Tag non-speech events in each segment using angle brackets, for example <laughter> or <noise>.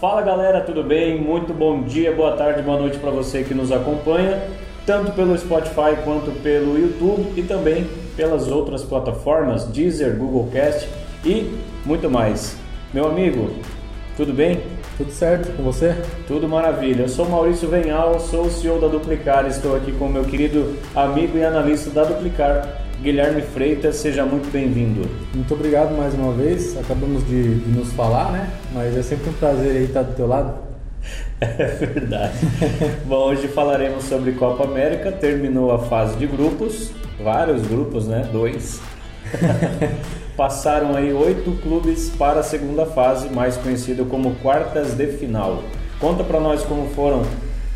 Fala galera, tudo bem? Muito bom dia, boa tarde, boa noite para você que nos acompanha, tanto pelo Spotify quanto pelo YouTube e também pelas outras plataformas, Deezer, Google Cast e muito mais. Meu amigo, tudo bem? Tudo certo com você? Tudo maravilha. Eu sou Maurício Venhal, sou o CEO da Duplicar, estou aqui com o meu querido amigo e analista da Duplicar, Guilherme Freitas, seja muito bem-vindo. Muito obrigado mais uma vez. Acabamos de, de, nos falar, né? Mas é sempre um prazer estar do teu lado. <laughs> É verdade. Bom, hoje falaremos sobre Copa América. Terminou a fase de grupos, vários grupos, né? Dois. <laughs> Passaram aí oito clubes para a segunda fase, mais conhecida como quartas de final. Conta para nós como foram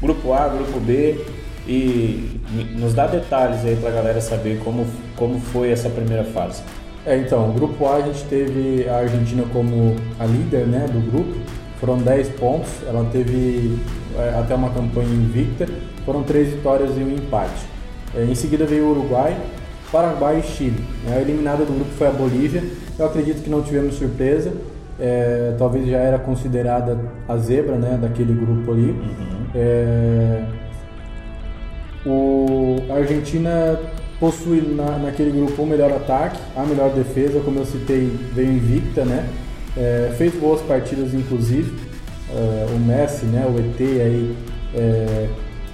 Grupo A, Grupo B, e nos dá detalhes aí para a galera saber como, como foi essa primeira fase. É, então, o grupo A a gente teve a Argentina como a líder né, do grupo, foram 10 pontos, ela teve é, até uma campanha invicta, foram 3 vitórias e um empate. É, em seguida veio o Uruguai, Paraguai e Chile. A eliminada do grupo foi a Bolívia, eu acredito que não tivemos surpresa, é, talvez já era considerada a zebra né, daquele grupo ali. Uhum. É, o, a Argentina possui na, naquele grupo o melhor ataque, a melhor defesa, como eu citei, veio invicta, né? É, fez boas partidas, inclusive. É, o Messi, né? O ET aí, é,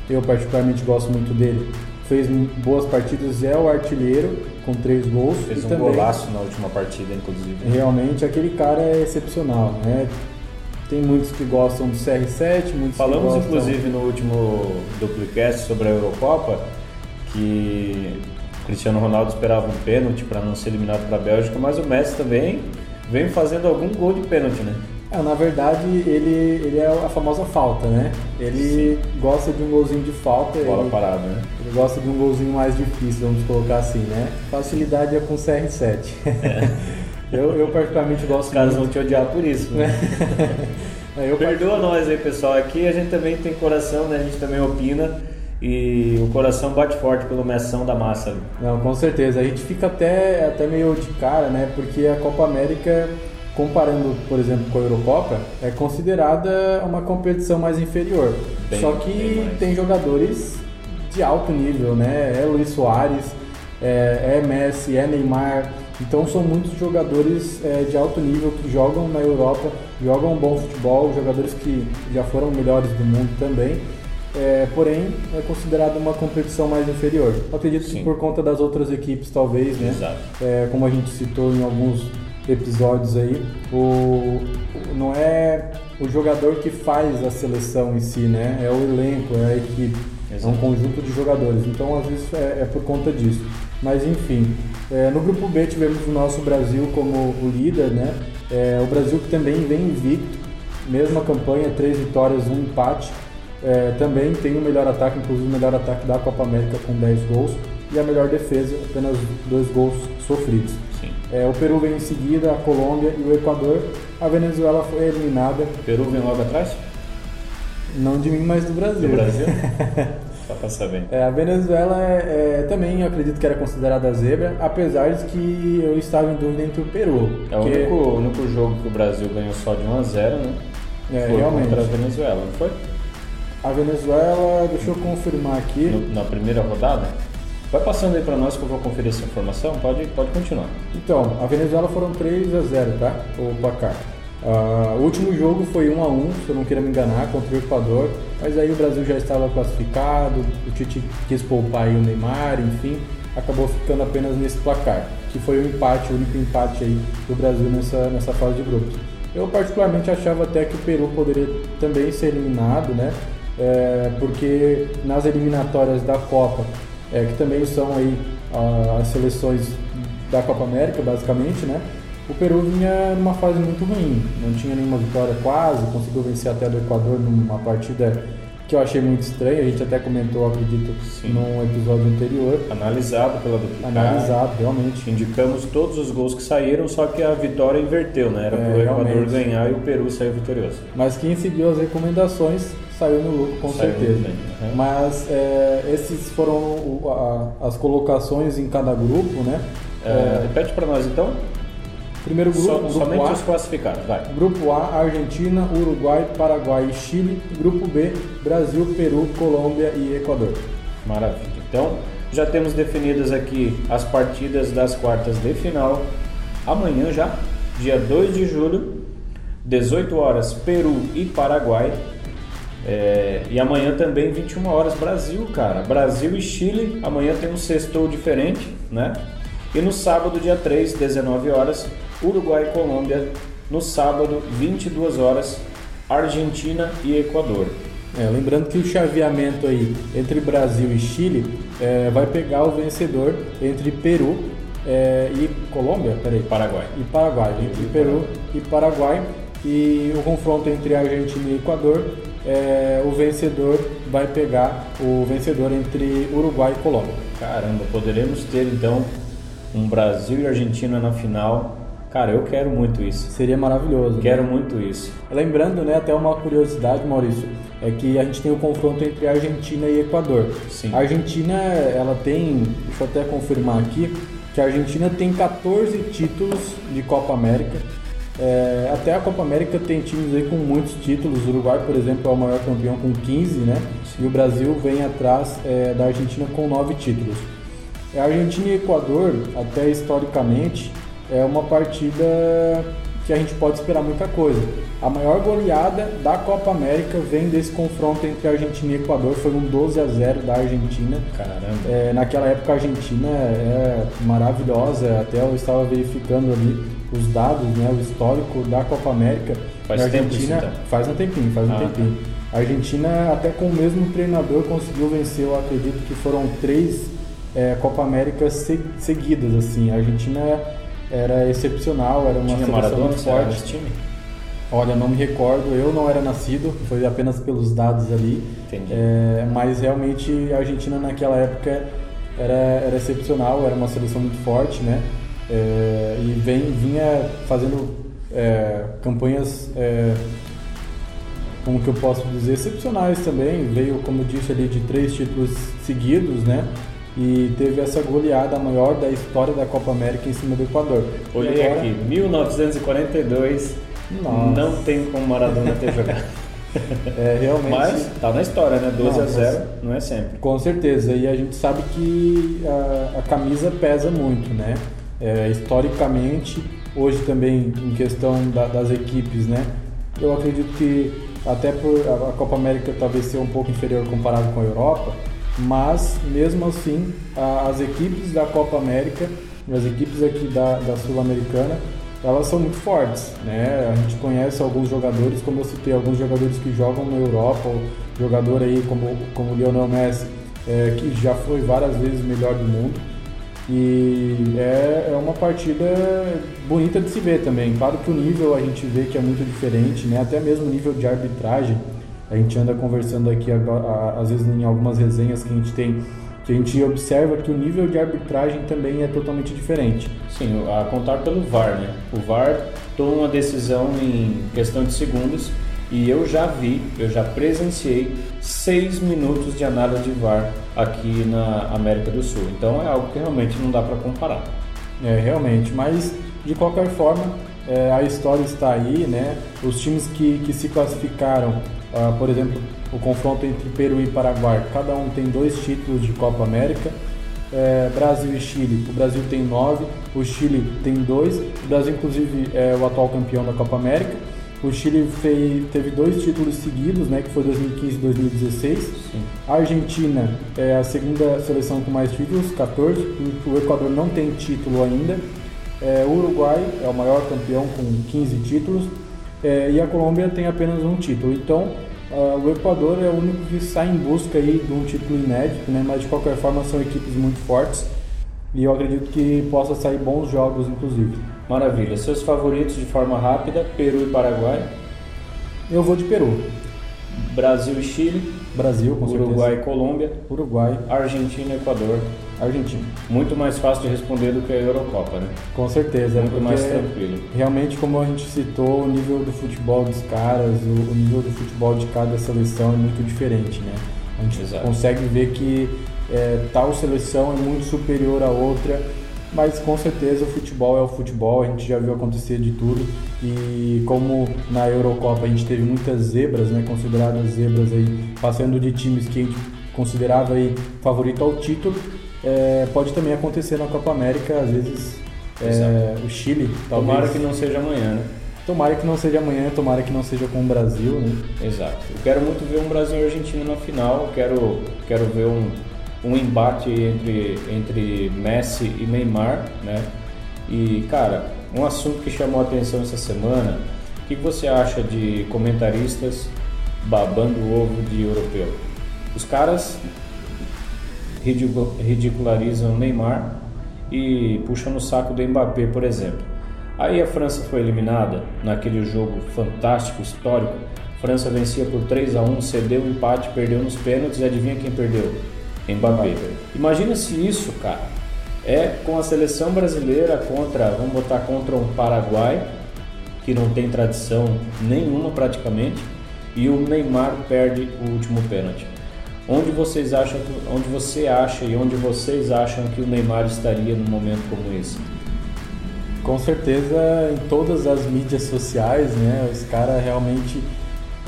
eu particularmente gosto muito dele. Fez boas partidas, é o artilheiro com três gols. Fez um também, golaço na última partida, inclusive. Realmente, aquele cara é excepcional, né? Tem muitos que gostam do CR7, muitos Falamos que gostam... inclusive no último duplicast sobre a Eurocopa que Cristiano Ronaldo esperava um pênalti para não ser eliminado para a Bélgica, mas o Messi também vem fazendo algum gol de pênalti, né? É, na verdade, ele, ele é a famosa falta, né? Ele Sim. gosta de um golzinho de falta. Bola ele, parada, né? Ele gosta de um golzinho mais difícil, vamos colocar assim, né? Facilidade é com o CR7. É. <laughs> Eu, eu particularmente gosto Os caras muito. vão te odiar por isso, né? <laughs> eu Perdoa part... nós aí, pessoal. Aqui a gente também tem coração, né? A gente também opina. E o coração bate forte pela meção da massa. Não, com certeza. A gente fica até, até meio de cara, né? Porque a Copa América, comparando, por exemplo, com a Eurocopa, é considerada uma competição mais inferior. Bem, Só que tem jogadores de alto nível, né? É Luiz Soares, é, é Messi, é Neymar. Então são muitos jogadores é, de alto nível que jogam na Europa, jogam bom futebol, jogadores que já foram melhores do mundo também. É, porém, é considerado uma competição mais inferior. Eu acredito Sim. que por conta das outras equipes, talvez, né? É, como a gente citou em alguns episódios aí, o, não é o jogador que faz a seleção em si, né? É o elenco, é a equipe. Exato. É um conjunto de jogadores. Então, às vezes, é, é por conta disso. Mas enfim, é, no grupo B tivemos o nosso Brasil como o líder, né? É, o Brasil que também vem invicto, mesma campanha, três vitórias, um empate. É, também tem o melhor ataque, inclusive o melhor ataque da Copa América com 10 gols e a melhor defesa, apenas dois gols sofridos. É, o Peru vem em seguida, a Colômbia e o Equador. A Venezuela foi eliminada. O Peru vem logo atrás? Não de mim, mas do Brasil. Do Brasil? <laughs> Só pra saber. É, a Venezuela é, é, também, eu acredito que era considerada zebra, apesar de que eu estava em dúvida entre o Peru. É o único, único jogo que o Brasil ganhou só de 1 a 0 né? É, foi realmente. contra a Venezuela, não foi? A Venezuela, deixa eu confirmar aqui. No, na primeira rodada? Vai passando aí para nós que eu vou conferir essa informação, pode, pode continuar. Então, a Venezuela foram 3 a 0 tá? O placar. Uh, o último jogo foi 1 a 1 se eu não queira me enganar, contra o Equador. Mas aí o Brasil já estava classificado, o Tite quis poupar o Neymar, enfim, acabou ficando apenas nesse placar, que foi o empate, o único empate aí do Brasil nessa, nessa fase de grupos. Eu particularmente achava até que o Peru poderia também ser eliminado, né? É, porque nas eliminatórias da Copa, é, que também são aí uh, as seleções da Copa América, basicamente, né? o Peru vinha numa fase muito ruim, não tinha nenhuma vitória quase, conseguiu vencer até do Equador numa partida que eu achei muito estranha, a gente até comentou, acredito, Sim. num episódio anterior. Analisado pela Duplicar. Analisado, realmente. Indicamos todos os gols que saíram, só que a vitória inverteu, né? Era é, pro Equador realmente. ganhar e o Peru saiu vitorioso. Mas quem seguiu as recomendações saiu no lucro, com saiu certeza. Bem, uhum. Mas é, esses foram o, a, as colocações em cada grupo, né? É, repete para nós então. Primeiro grupo, Só, grupo somente A. os classificados, vai. Grupo A, Argentina, Uruguai, Paraguai e Chile. Grupo B, Brasil, Peru, Colômbia e Equador. Maravilha. Então, já temos definidas aqui as partidas das quartas de final. Amanhã já, dia 2 de julho, 18 horas, Peru e Paraguai. É, e amanhã também, 21 horas, Brasil, cara. Brasil e Chile. Amanhã tem um sextou diferente, né? E no sábado, dia 3, 19 horas, Uruguai e Colômbia. No sábado, 22 horas, Argentina e Equador. É, lembrando que o chaveamento aí entre Brasil e Chile é, vai pegar o vencedor entre Peru é, e Colômbia, peraí, Paraguai. e Paraguai, entre Peru e Paraguai e o confronto entre Argentina e Equador, é, o vencedor vai pegar o vencedor entre Uruguai e Colômbia. Caramba, poderemos ter então um Brasil e Argentina na final. Cara, eu quero muito isso. Seria maravilhoso. né? Quero muito isso. Lembrando, né, até uma curiosidade, Maurício, é que a gente tem o confronto entre Argentina e Equador. Sim. A Argentina, ela tem, deixa eu até confirmar aqui, que a Argentina tem 14 títulos de Copa América. É, até a Copa América tem times aí com muitos títulos. O Uruguai, por exemplo, é o maior campeão com 15, né? E o Brasil vem atrás é, da Argentina com 9 títulos. A Argentina e Equador, até historicamente, é uma partida que a gente pode esperar muita coisa. A maior goleada da Copa América vem desse confronto entre Argentina e Equador, foi um 12 a 0 da Argentina. Caramba. É, naquela época a Argentina é maravilhosa, até eu estava verificando ali os dados, né, o histórico da Copa América. Faz a tempo isso, Argentina então? faz um tempinho, faz um Ah, tempinho. A Argentina até com o mesmo treinador conseguiu vencer, eu acredito que foram três é, Copa Américas se- seguidas assim. A Argentina era excepcional, era uma Tinha seleção Maradona muito forte. time? Olha, não me recordo, eu não era nascido, foi apenas pelos dados ali. Entendi. É, mas realmente a Argentina naquela época era, era excepcional, era uma seleção muito forte, né? É, e vem, vinha fazendo é, campanhas, é, como que eu posso dizer, excepcionais também. Veio, como eu disse ali, de três títulos seguidos, né? E teve essa goleada maior da história da Copa América em cima do Equador. Olhei agora- aqui, 1942. Nossa. Não tem como Maradona ter jogado. <laughs> É, realmente. Mas tá na história, né? 12 Não, a 0 não é sempre. Com certeza, e a gente sabe que a, a camisa pesa muito, né? É, historicamente, hoje também em questão da- das equipes, né? Eu acredito que até por a, Copa América talvez ser um pouco inferior comparado com a Europa, mas mesmo assim a- as equipes da Copa América, as equipes aqui da, da Sul-Americana, elas são muito fortes, né? A gente conhece alguns jogadores, como eu citei, alguns jogadores que jogam na Europa, ou jogador aí como, como o Lionel Messi, é, que já foi várias vezes o melhor do mundo. E é, é uma partida bonita de se ver também. Claro que o nível a gente vê que é muito diferente, né? Até mesmo o nível de arbitragem. A gente anda conversando aqui às vezes em algumas resenhas que a gente tem, que a gente observa que o nível de arbitragem também é totalmente diferente. Sim, a contar pelo VAR, né? O VAR toma uma decisão em questão de segundos e eu já vi, eu já presenciei seis minutos de análise de VAR aqui na América do Sul. Então é algo que realmente não dá para comparar. É, realmente, mas de qualquer forma, é, a história está aí, né? Os times que, que se classificaram, ah, por exemplo, o confronto entre Peru e Paraguai, cada um tem dois títulos de Copa América. É, Brasil e Chile, o Brasil tem nove, o Chile tem dois. O Brasil, inclusive, é o atual campeão da Copa América. O Chile fei- teve dois títulos seguidos, né, que foi 2015 e 2016. Sim. A Argentina é a segunda seleção com mais títulos, 14. O Equador não tem título ainda. É, o Uruguai é o maior campeão com 15 títulos. É, e a Colômbia tem apenas um título. Então, o Equador é o único que sai em busca aí de um título inédito, né? mas de qualquer forma são equipes muito fortes. E eu acredito que possa sair bons jogos, inclusive. Maravilha. Seus favoritos de forma rápida: Peru e Paraguai, Eu vou de Peru. Brasil e Chile, Brasil, com Uruguai certeza. e Colômbia, Uruguai, Argentina e Equador. Argentina. Muito mais fácil de responder do que a Eurocopa, né? Com certeza. Muito mais tranquilo. Realmente, como a gente citou, o nível do futebol dos caras, o, o nível do futebol de cada seleção é muito diferente, né? A gente Exato. consegue ver que é, tal seleção é muito superior à outra mas com certeza o futebol é o futebol, a gente já viu acontecer de tudo e como na Eurocopa a gente teve muitas zebras, né, consideradas zebras aí, passando de times que a gente considerava aí favorito ao título, é, pode também acontecer na Copa América, às vezes é, o Chile, talvez. Tomara que não seja amanhã, né? Tomara que não seja amanhã, tomara que não seja com o Brasil, né? Exato. Eu quero muito ver um Brasil e Argentina na final, quero, quero ver um, um embate entre, entre Messi e Neymar, né? E, cara, um assunto que chamou a atenção essa semana, o que você acha de comentaristas babando o ovo de europeu? Os caras ridicularizam Neymar e puxam no saco do Mbappé, por exemplo. Aí a França foi eliminada naquele jogo fantástico, histórico. França vencia por 3 a 1 cedeu o empate, perdeu nos pênaltis e adivinha quem perdeu? Mbappé. Imagina se isso, cara, é com a seleção brasileira contra, vamos botar contra um Paraguai, que não tem tradição nenhuma praticamente, e o Neymar perde o último pênalti. Onde vocês acham, onde você acha e onde vocês acham que o Neymar estaria num momento como esse? Com certeza em todas as mídias sociais, né? Os caras realmente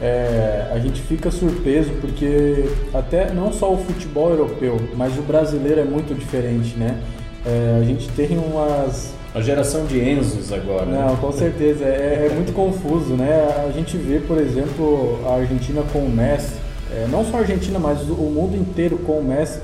é, a gente fica surpreso porque até não só o futebol europeu, mas o brasileiro é muito diferente, né? É, a gente tem umas a geração de Enzos agora. Né? Não, com certeza é, é, muito confuso, né? A gente vê, por exemplo, a Argentina com o Messi, é, não só a Argentina, mas o mundo inteiro com o Messi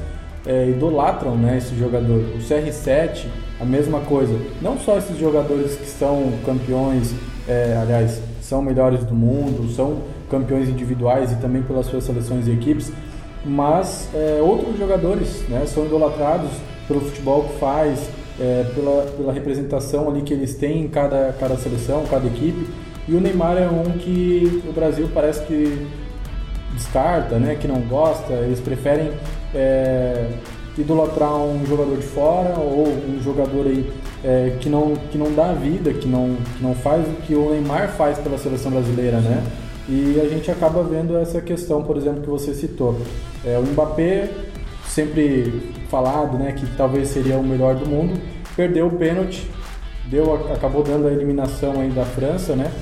é, idolatram, né? Esse jogador. O CR7 a mesma coisa. Não só esses jogadores que são campeões, é, aliás, são melhores do mundo, são campeões individuais e também pelas suas seleções e equipes, mas é, outros jogadores né, são idolatrados pelo futebol que faz, é, pela, pela representação ali que eles têm em cada, cada seleção, cada equipe. E o Neymar é um que o Brasil parece que descarta, né, que não gosta, eles preferem é, idolatrar um jogador de fora ou um jogador aí é, que, não, que não dá vida, que não, que não faz o que o Neymar faz pela seleção brasileira, né? E a gente acaba vendo essa questão, por exemplo, que você citou. É, o Mbappé, sempre falado, né, que talvez seria o melhor do mundo, perdeu o pênalti, deu, acabou dando a eliminação aí da França, né?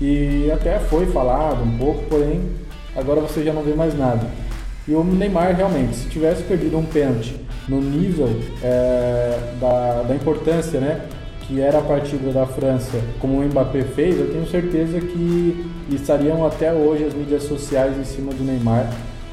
E até foi falado um pouco, porém agora você já não vê mais nada. E o Neymar realmente, se tivesse perdido um pênalti no nível é, da, da importância, né, que era a partida da França, como o Mbappé fez, eu tenho certeza que estariam até hoje as mídias sociais em cima do Neymar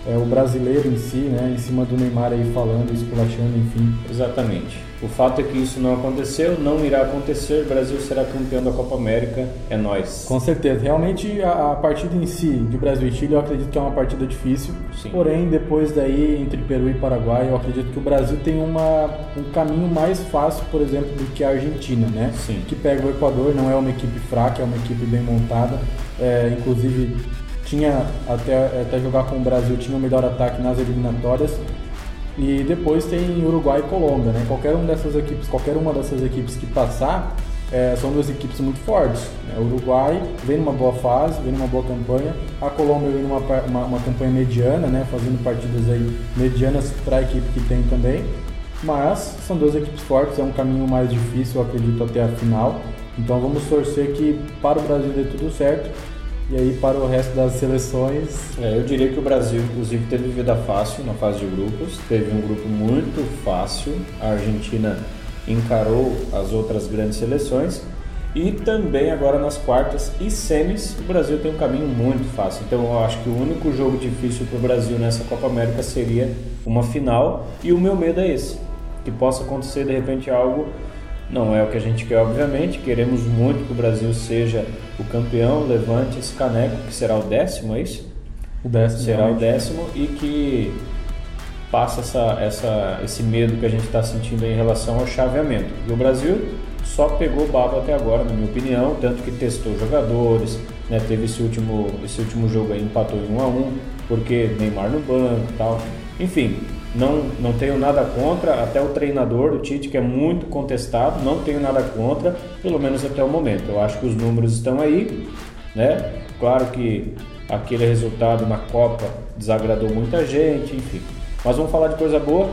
é, o brasileiro em si, né, em cima do Neymar aí falando, esculachando, enfim. Exatamente. O fato é que isso não aconteceu, não irá acontecer, o Brasil será campeão da Copa América, é nós. Com certeza. Realmente a, a, partida em si, de Brasil e Chile, eu acredito que é uma partida difícil. Sim. Porém, depois daí, entre Peru e Paraguai, eu acredito que o Brasil tem uma, um caminho mais fácil, por exemplo, do que a Argentina, né? Sim. Que pega o Equador, não é uma equipe fraca, é uma equipe bem montada. É, inclusive tinha até, até jogar com o Brasil tinha o melhor ataque nas eliminatórias e depois tem Uruguai e Colômbia, né? Qualquer uma dessas equipes, qualquer uma dessas equipes que passar é, são duas equipes muito fortes. Né? O Uruguai vem numa boa fase, vem numa boa campanha. A Colômbia vem numa uma, uma campanha mediana, né? Fazendo partidas aí medianas para a equipe que tem também. Mas são duas equipes fortes, é um caminho mais difícil, eu acredito, até a final. Então vamos torcer que para o Brasil dê tudo certo e aí para o resto das seleções. É, eu diria que o Brasil, inclusive, teve vida fácil na fase de grupos. Teve um grupo muito fácil. A Argentina encarou as outras grandes seleções. E também agora nas quartas e semis, o Brasil tem um caminho muito fácil. Então eu acho que o único jogo difícil para o Brasil nessa Copa América seria uma final. E o meu medo é esse: que possa acontecer de repente algo não é o que a gente quer, obviamente. Queremos muito que o Brasil seja o campeão, levante esse caneco, que será o décimo, é isso? O décimo. Será realmente. o décimo e que passa essa, essa, esse medo que a gente está sentindo em relação ao chaveamento. E o Brasil só pegou baba até agora, na minha opinião, tanto que testou jogadores, né, teve esse último, esse último jogo aí, empatou em 1 a 1 porque Neymar no banco e tal. Enfim, não, não tenho nada contra, até o treinador do Tite, que é muito contestado, não tenho nada contra, pelo menos até o momento. Eu acho que os números estão aí, né? Claro que aquele resultado na Copa desagradou muita gente, enfim. Mas vamos falar de coisa boa.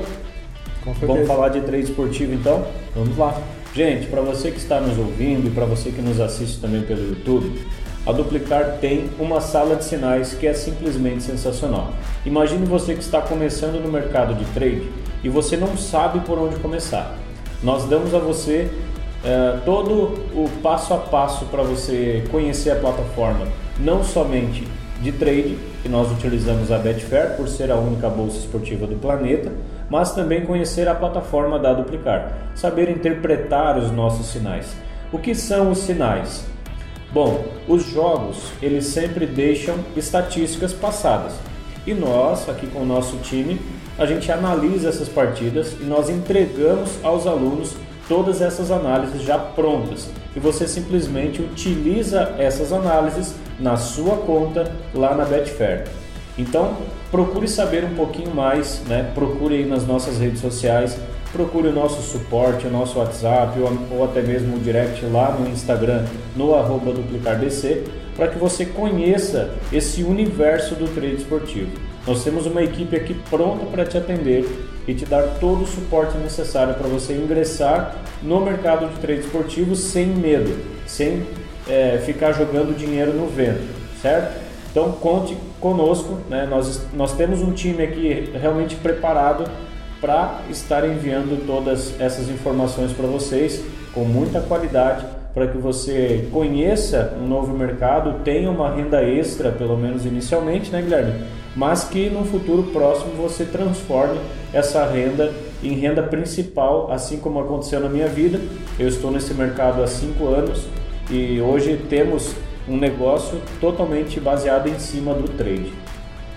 Vamos falar de trade esportivo então? Vamos lá. Gente, para você que está nos ouvindo e para você que nos assiste também pelo YouTube, a Duplicar tem uma sala de sinais que é simplesmente sensacional. Imagine você que está começando no mercado de trade e você não sabe por onde começar. Nós damos a você é, todo o passo a passo para você conhecer a plataforma, não somente de trade, que nós utilizamos a Betfair por ser a única bolsa esportiva do planeta, mas também conhecer a plataforma da Duplicar, saber interpretar os nossos sinais. O que são os sinais? Bom, os jogos eles sempre deixam estatísticas passadas e nós aqui com o nosso time a gente analisa essas partidas e nós entregamos aos alunos todas essas análises já prontas e você simplesmente utiliza essas análises na sua conta lá na Betfair. Então, procure saber um pouquinho mais, né? procure aí nas nossas redes sociais, procure o nosso suporte, o nosso WhatsApp ou, ou até mesmo o direct lá no Instagram, no arroba duplicardc, para que você conheça esse universo do trade esportivo. Nós temos uma equipe aqui pronta para te atender e te dar todo o suporte necessário para você ingressar no mercado de trade esportivo sem medo, sem é, ficar jogando dinheiro no vento, certo? Então conte conosco, né? nós, nós temos um time aqui realmente preparado para estar enviando todas essas informações para vocês com muita qualidade para que você conheça um novo mercado, tenha uma renda extra, pelo menos inicialmente, né, Guilherme? Mas que no futuro próximo você transforme essa renda em renda principal, assim como aconteceu na minha vida. Eu estou nesse mercado há cinco anos e hoje temos um negócio totalmente baseado em cima do trade.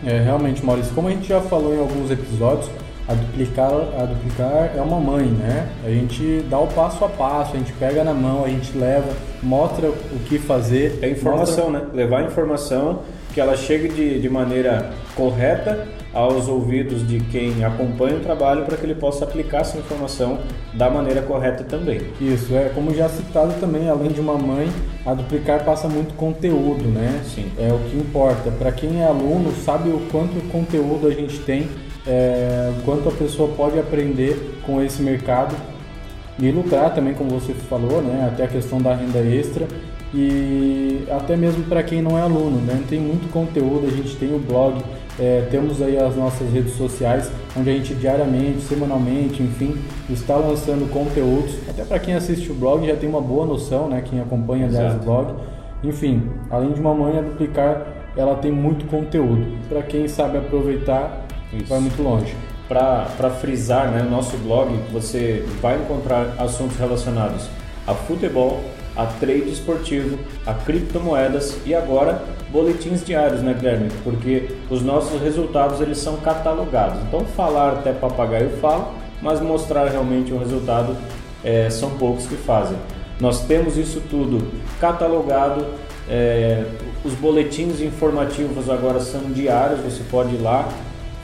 É, realmente, Maurício, como a gente já falou em alguns episódios, a duplicar, a duplicar é uma mãe, né? A gente dá o passo a passo, a gente pega na mão, a gente leva, mostra o que fazer. É informação, mostra... né? Levar informação que ela chegue de, de maneira correta aos ouvidos de quem acompanha o trabalho para que ele possa aplicar essa informação da maneira correta também. Isso, é como já citado também, além de uma mãe, a duplicar passa muito conteúdo, né? Sim. É o que importa. Para quem é aluno, sabe o quanto conteúdo a gente tem, é, quanto a pessoa pode aprender com esse mercado e lucrar também, como você falou, né? Até a questão da renda extra e até mesmo para quem não é aluno, né? Tem muito conteúdo, a gente tem o blog, é, temos aí as nossas redes sociais, onde a gente diariamente, semanalmente, enfim, está lançando conteúdos. Até para quem assiste o blog já tem uma boa noção, né? Quem acompanha aliás, o blog. Enfim, além de uma manha duplicar, ela tem muito conteúdo. Para quem sabe aproveitar, Isso. vai muito longe. Para frisar, né, no nosso blog você vai encontrar assuntos relacionados a futebol, a trade esportivo, a criptomoedas e agora boletins diários, né, Guilherme? Porque os nossos resultados eles são catalogados. Então falar até papagaio fala, mas mostrar realmente o um resultado é, são poucos que fazem. Nós temos isso tudo catalogado. É, os boletins informativos agora são diários. Você pode ir lá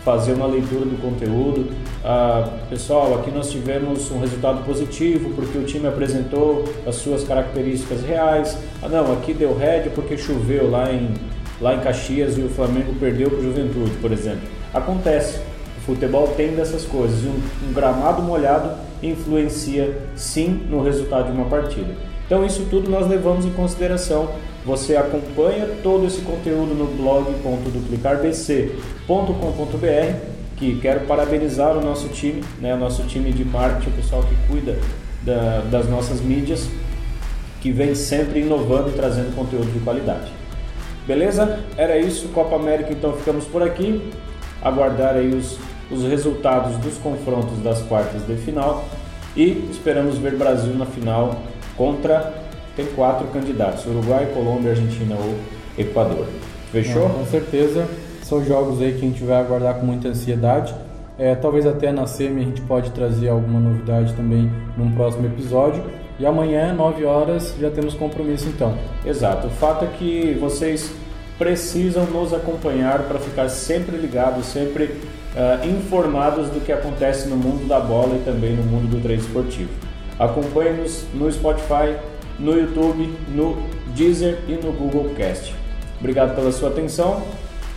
fazer uma leitura do conteúdo. Ah, pessoal, aqui nós tivemos um resultado positivo porque o time apresentou as suas características reais. Ah, não, aqui deu red porque choveu lá em, lá em Caxias e o Flamengo perdeu para o Juventude, por exemplo. Acontece. O futebol tem dessas coisas. Um, um gramado molhado influencia sim no resultado de uma partida. Então, isso tudo nós levamos em consideração você acompanha todo esse conteúdo no blog.duplicarbc.com.br, que quero parabenizar o nosso time, né, o nosso time de marketing, o pessoal que cuida da, das nossas mídias, que vem sempre inovando e trazendo conteúdo de qualidade. Beleza? Era isso, Copa América, então ficamos por aqui. Aguardar aí os, os resultados dos confrontos das quartas de final e esperamos ver Brasil na final contra tem quatro candidatos: Uruguai, Colômbia, Argentina ou Equador. Fechou? Não, com certeza. São jogos aí que a gente vai aguardar com muita ansiedade. É, talvez até na SEMI a gente pode trazer alguma novidade também num próximo episódio. E amanhã, 9 horas, já temos compromisso então. Exato. O fato é que vocês precisam nos acompanhar para ficar sempre ligados, sempre uh, informados do que acontece no mundo da bola e também no mundo do treino esportivo. Acompanhe-nos no Spotify, no YouTube, no Deezer e no Google Cast. Obrigado pela sua atenção.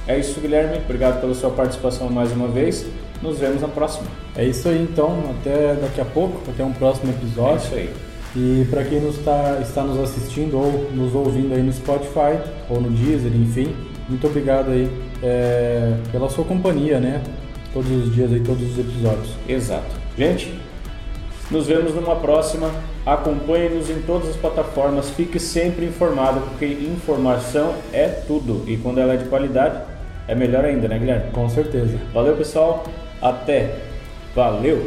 É isso, Guilherme. Obrigado pela sua participação mais uma vez. nos vemos na próxima. É isso aí então, até daqui a pouco, até um próximo episódio. É isso aí. E para quem nos tá, está nos assistindo ou nos ouvindo aí no Spotify ou no Deezer, enfim, muito obrigado aí é, pela sua companhia, né? Todos os dias aí, todos os episódios. Exato. Gente, nos vemos numa próxima. Acompanhe-nos em todas as plataformas. Fique sempre informado, porque informação é tudo. E quando ela é de qualidade, é melhor ainda, né, Guilherme? Com certeza. Valeu, pessoal. Até. Valeu.